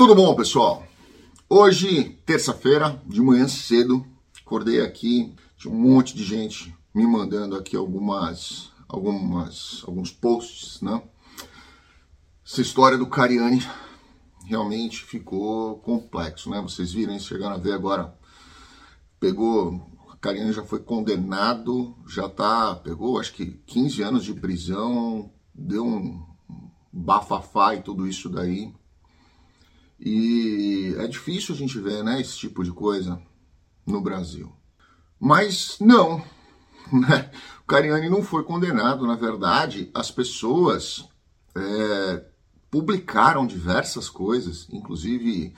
Tudo bom, pessoal? Hoje, terça-feira, de manhã cedo, acordei aqui, tinha um monte de gente me mandando aqui algumas, algumas, alguns posts, né? Essa história do Cariani realmente ficou complexo, né? Vocês viram, chegaram a ver agora, pegou, Cariani já foi condenado, já tá, pegou acho que 15 anos de prisão, deu um bafafá e tudo isso daí, e é difícil a gente ver né, esse tipo de coisa no Brasil. Mas não, né? o Cariani não foi condenado. Na verdade, as pessoas é, publicaram diversas coisas, inclusive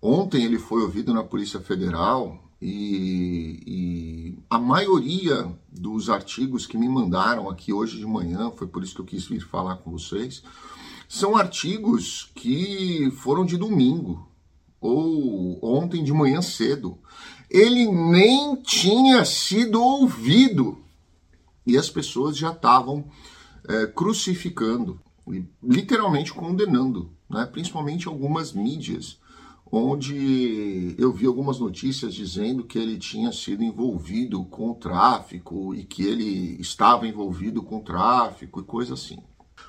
ontem ele foi ouvido na Polícia Federal e, e, a maioria dos artigos que me mandaram aqui hoje de manhã, foi por isso que eu quis vir falar com vocês, são artigos que foram de domingo ou ontem de manhã cedo. Ele nem tinha sido ouvido e as pessoas já estavam é, crucificando, literalmente condenando, né? principalmente algumas mídias, onde eu vi algumas notícias dizendo que ele tinha sido envolvido com tráfico e que ele estava envolvido com tráfico e coisa assim.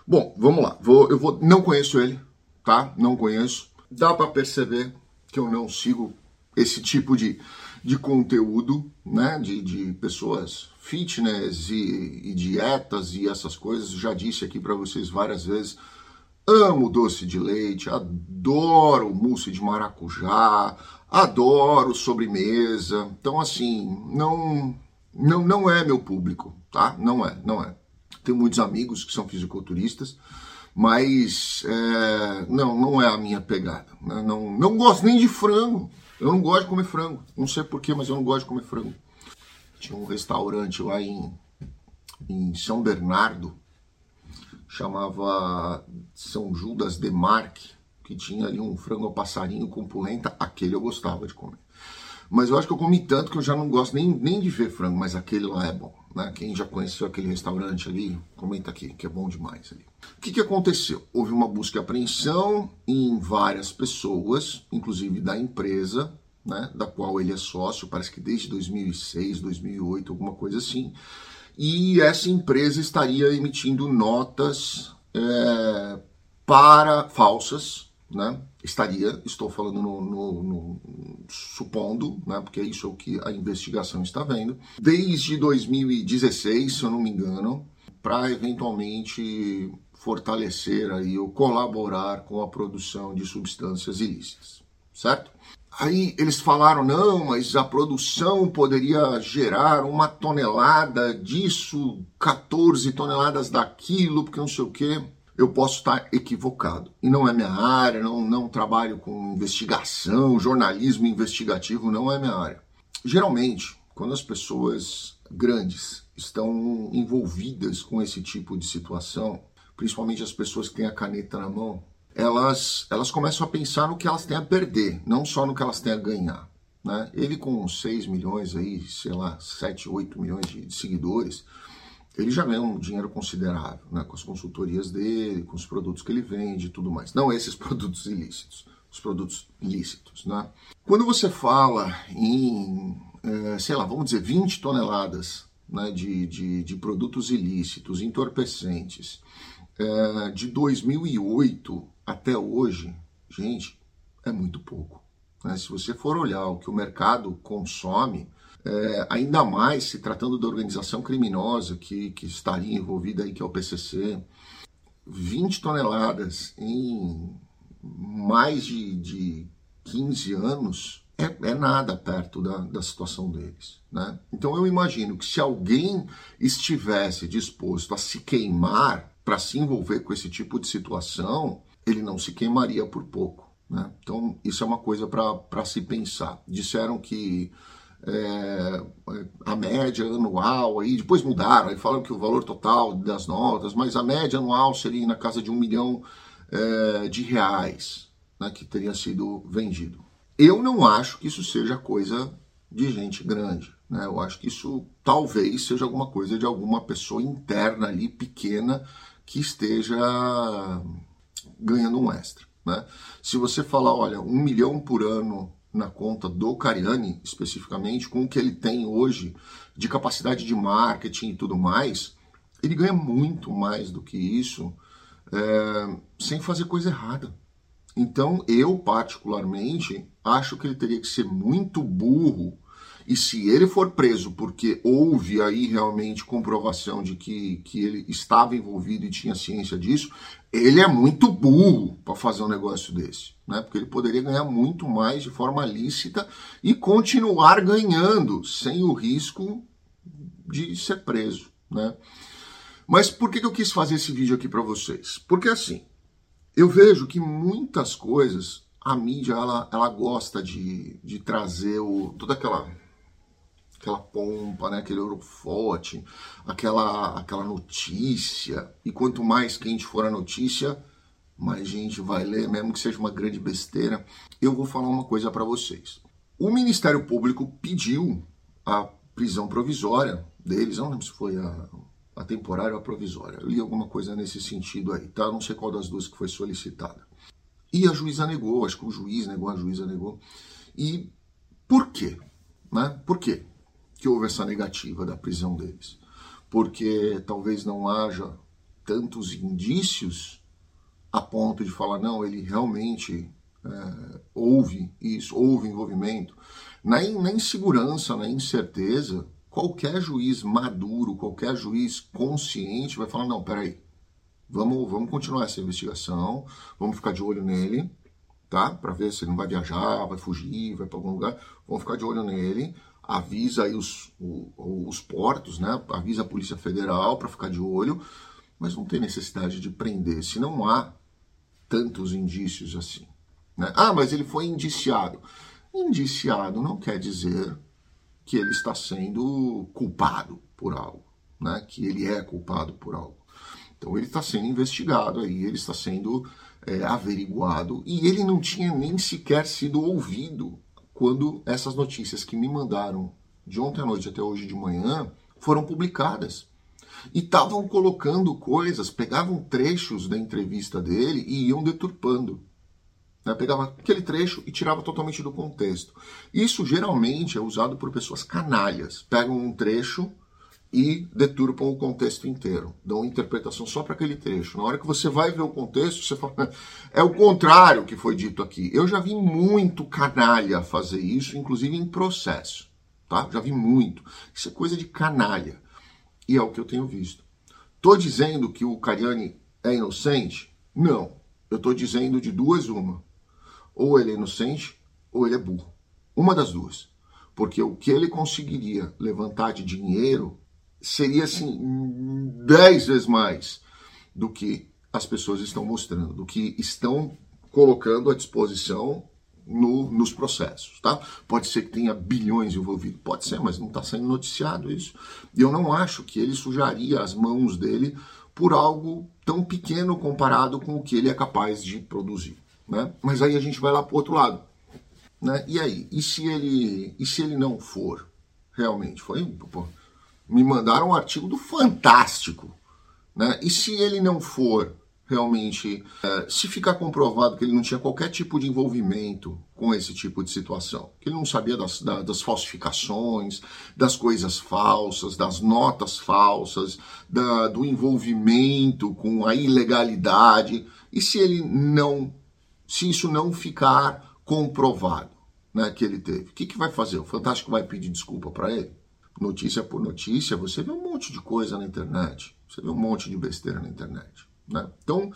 Bom, vamos lá. Vou, eu vou, não conheço ele, tá? Não conheço. Dá para perceber que eu não sigo esse tipo de, de conteúdo, né? De, de pessoas fitness e, e dietas e essas coisas. Já disse aqui para vocês várias vezes. Amo doce de leite, adoro mousse de maracujá, adoro sobremesa. Então, assim, não, não, não é meu público, tá? Não é, não é. Tenho muitos amigos que são fisiculturistas, mas é, não, não é a minha pegada. Né? Não, não gosto nem de frango. Eu não gosto de comer frango. Não sei porquê, mas eu não gosto de comer frango. Tinha um restaurante lá em, em São Bernardo, chamava São Judas de Marque, que tinha ali um frango passarinho com polenta. Aquele eu gostava de comer. Mas eu acho que eu comi tanto que eu já não gosto nem, nem de ver frango, mas aquele lá é bom. Né? Quem já conheceu aquele restaurante ali, comenta aqui, que é bom demais ali. O que, que aconteceu? Houve uma busca e apreensão em várias pessoas, inclusive da empresa, né, da qual ele é sócio, parece que desde 2006, 2008, alguma coisa assim. E essa empresa estaria emitindo notas é, para falsas né? Estaria, estou falando no, no, no, supondo, né? Porque isso é o que a investigação está vendo, desde 2016, se eu não me engano, para eventualmente fortalecer aí ou colaborar com a produção de substâncias ilícitas, certo? Aí eles falaram, não, mas a produção poderia gerar uma tonelada disso, 14 toneladas daquilo, porque não sei o quê eu posso estar equivocado. E não é minha área, não, não trabalho com investigação, jornalismo investigativo, não é minha área. Geralmente, quando as pessoas grandes estão envolvidas com esse tipo de situação, principalmente as pessoas que têm a caneta na mão, elas, elas começam a pensar no que elas têm a perder, não só no que elas têm a ganhar. Né? Ele com 6 milhões aí, sei lá, 7, 8 milhões de, de seguidores, ele já ganha um dinheiro considerável, né, com as consultorias dele, com os produtos que ele vende e tudo mais. Não esses produtos ilícitos, os produtos lícitos. Né? Quando você fala em, é, sei lá, vamos dizer, 20 toneladas né, de, de, de, produtos ilícitos, entorpecentes, é, de 2008 até hoje, gente, é muito pouco. Né? Se você for olhar o que o mercado consome, é, ainda mais se tratando da organização criminosa que, que estaria envolvida aí, que é o PCC, 20 toneladas em mais de, de 15 anos é, é nada perto da, da situação deles. Né? Então eu imagino que se alguém estivesse disposto a se queimar para se envolver com esse tipo de situação, ele não se queimaria por pouco. Né? Então isso é uma coisa para se pensar. Disseram que é, a média anual, aí depois mudaram, aí falam que o valor total das notas, mas a média anual seria na casa de um milhão é, de reais né, que teria sido vendido. Eu não acho que isso seja coisa de gente grande. Né? Eu acho que isso talvez seja alguma coisa de alguma pessoa interna ali, pequena, que esteja ganhando um extra. Né? Se você falar, olha, um milhão por ano na conta do Cariani, especificamente, com o que ele tem hoje de capacidade de marketing e tudo mais, ele ganha muito mais do que isso é, sem fazer coisa errada. Então, eu, particularmente, acho que ele teria que ser muito burro. E se ele for preso porque houve aí realmente comprovação de que, que ele estava envolvido e tinha ciência disso, ele é muito burro para fazer um negócio desse, né? Porque ele poderia ganhar muito mais de forma lícita e continuar ganhando sem o risco de ser preso, né? Mas por que eu quis fazer esse vídeo aqui para vocês? Porque assim, eu vejo que muitas coisas a mídia ela, ela gosta de, de trazer o, toda aquela aquela pompa, né, aquele holofote, aquela aquela notícia. E quanto mais quente for a notícia, mais gente vai ler, mesmo que seja uma grande besteira. Eu vou falar uma coisa para vocês. O Ministério Público pediu a prisão provisória deles, não lembro se foi a a temporária ou a provisória. Eu li alguma coisa nesse sentido aí, tá? Não sei qual das duas que foi solicitada. E a juíza negou, acho que o juiz negou, a juíza negou. E por quê? Né? Por quê que houve essa negativa da prisão deles? Porque talvez não haja tantos indícios a ponto de falar, não, ele realmente é, houve isso, houve envolvimento. Na, na insegurança, na incerteza, qualquer juiz maduro, qualquer juiz consciente vai falar: não, peraí, vamos, vamos continuar essa investigação, vamos ficar de olho nele, tá? Para ver se ele não vai viajar, vai fugir, vai para algum lugar. Vamos ficar de olho nele. Avisa aí os, os portos, né? Avisa a Polícia Federal para ficar de olho, mas não tem necessidade de prender se não há tantos indícios assim. Né? Ah, mas ele foi indiciado. Indiciado não quer dizer que ele está sendo culpado por algo, né? que ele é culpado por algo. Então ele está sendo investigado aí, ele está sendo é, averiguado e ele não tinha nem sequer sido ouvido quando essas notícias que me mandaram de ontem à noite até hoje de manhã foram publicadas. E estavam colocando coisas, pegavam trechos da entrevista dele e iam deturpando. Né? Pegava aquele trecho e tirava totalmente do contexto. Isso geralmente é usado por pessoas canalhas. Pegam um trecho e deturpam o contexto inteiro. Dão interpretação só para aquele trecho. Na hora que você vai ver o contexto, você fala, é o contrário que foi dito aqui. Eu já vi muito canalha fazer isso, inclusive em processo. Tá? Já vi muito. Isso é coisa de canalha. E é o que eu tenho visto. Tô dizendo que o Cariani é inocente? Não. Eu tô dizendo de duas uma ou ele é inocente ou ele é burro. Uma das duas. Porque o que ele conseguiria levantar de dinheiro seria assim dez vezes mais do que as pessoas estão mostrando, do que estão colocando à disposição no, nos processos, tá? Pode ser que tenha bilhões envolvidos, pode ser, mas não está sendo noticiado isso. E eu não acho que ele sujaria as mãos dele por algo tão pequeno comparado com o que ele é capaz de produzir. Né? Mas aí a gente vai lá para o outro lado. Né? E aí? E se ele, e se ele não for? Realmente, foi. Pô, me mandaram um artigo do Fantástico. Né? E se ele não for realmente, é, se ficar comprovado que ele não tinha qualquer tipo de envolvimento com esse tipo de situação, que ele não sabia das, das falsificações, das coisas falsas, das notas falsas, da, do envolvimento com a ilegalidade, e se ele não se isso não ficar comprovado né, que ele teve. O que, que vai fazer? O Fantástico vai pedir desculpa para ele? Notícia por notícia, você vê um monte de coisa na internet. Você vê um monte de besteira na internet. Né? Então,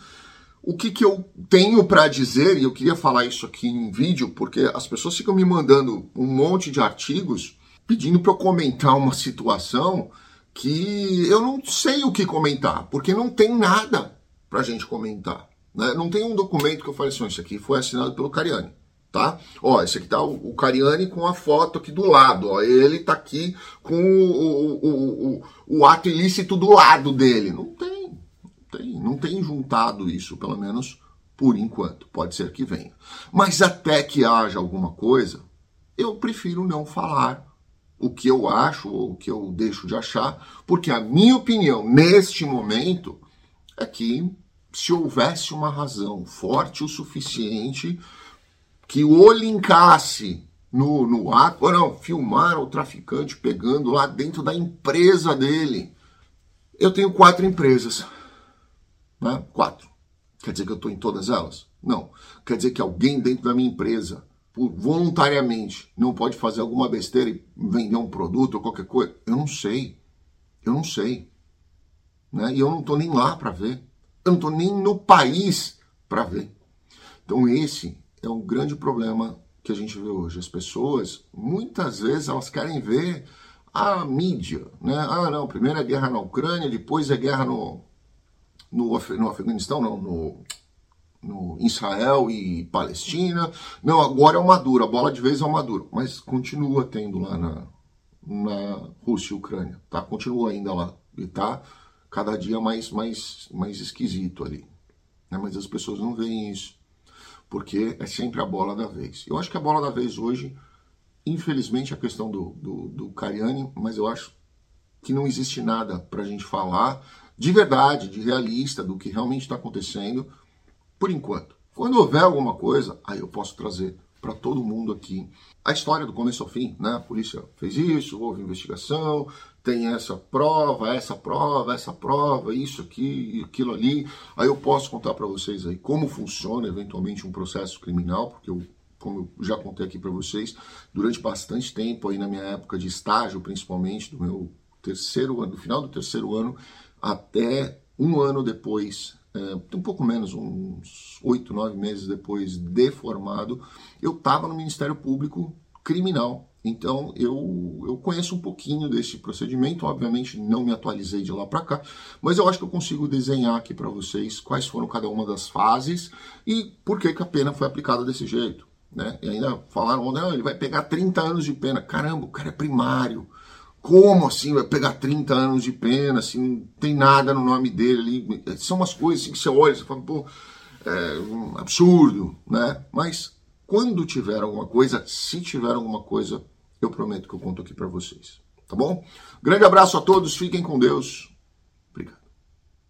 o que, que eu tenho para dizer, e eu queria falar isso aqui em vídeo, porque as pessoas ficam me mandando um monte de artigos pedindo para eu comentar uma situação que eu não sei o que comentar, porque não tem nada para a gente comentar. Né? Não tem um documento que eu fale assim, isso aqui foi assinado pelo Cariani. Tá? Ó, esse aqui tá o, o Cariani com a foto aqui do lado. Ó, ele tá aqui com o, o, o, o ato ilícito do lado dele. Não tem, não tem, não tem juntado isso, pelo menos por enquanto. Pode ser que venha. Mas até que haja alguma coisa, eu prefiro não falar o que eu acho ou o que eu deixo de achar, porque a minha opinião neste momento é que se houvesse uma razão forte o suficiente que o linkasse no, no ato, não, filmaram o traficante pegando lá dentro da empresa dele. Eu tenho quatro empresas. Né? Quatro. Quer dizer que eu estou em todas elas? Não. Quer dizer que alguém dentro da minha empresa, voluntariamente, não pode fazer alguma besteira e vender um produto ou qualquer coisa? Eu não sei. Eu não sei. Né? E eu não estou nem lá para ver. Eu não estou nem no país para ver. Então esse é um grande problema que a gente vê hoje. As pessoas, muitas vezes, elas querem ver a mídia. Né? Ah, não, primeiro é guerra na Ucrânia, depois é guerra no, no, no Afeganistão, não, no, no Israel e Palestina. Não, agora é o Maduro, a bola de vez é o Maduro. Mas continua tendo lá na, na Rússia e Ucrânia, tá? Continua ainda lá. E tá cada dia mais, mais, mais esquisito ali. Né? Mas as pessoas não veem isso porque é sempre a bola da vez. Eu acho que a bola da vez hoje, infelizmente, é a questão do, do, do Cariani, mas eu acho que não existe nada para a gente falar de verdade, de realista, do que realmente está acontecendo, por enquanto. Quando houver alguma coisa, aí eu posso trazer para todo mundo aqui a história do começo ao fim, né? A polícia fez isso, houve investigação, tem essa prova, essa prova, essa prova, isso aqui, aquilo ali. Aí eu posso contar para vocês aí como funciona eventualmente um processo criminal, porque eu, como eu já contei aqui para vocês, durante bastante tempo aí na minha época de estágio, principalmente do meu terceiro ano, do final do terceiro ano até um ano depois, é, um pouco menos, uns oito, nove meses depois de formado, eu estava no Ministério Público Criminal então eu, eu conheço um pouquinho desse procedimento, obviamente não me atualizei de lá para cá, mas eu acho que eu consigo desenhar aqui para vocês quais foram cada uma das fases e por que, que a pena foi aplicada desse jeito. Né? E ainda falaram, não, ele vai pegar 30 anos de pena. Caramba, o cara é primário. Como assim vai pegar 30 anos de pena? Assim, não tem nada no nome dele ali. São umas coisas assim que você olha e fala, pô, é um absurdo, né? Mas quando tiver alguma coisa, se tiver alguma coisa eu prometo que eu conto aqui para vocês. Tá bom? Grande abraço a todos, fiquem com Deus.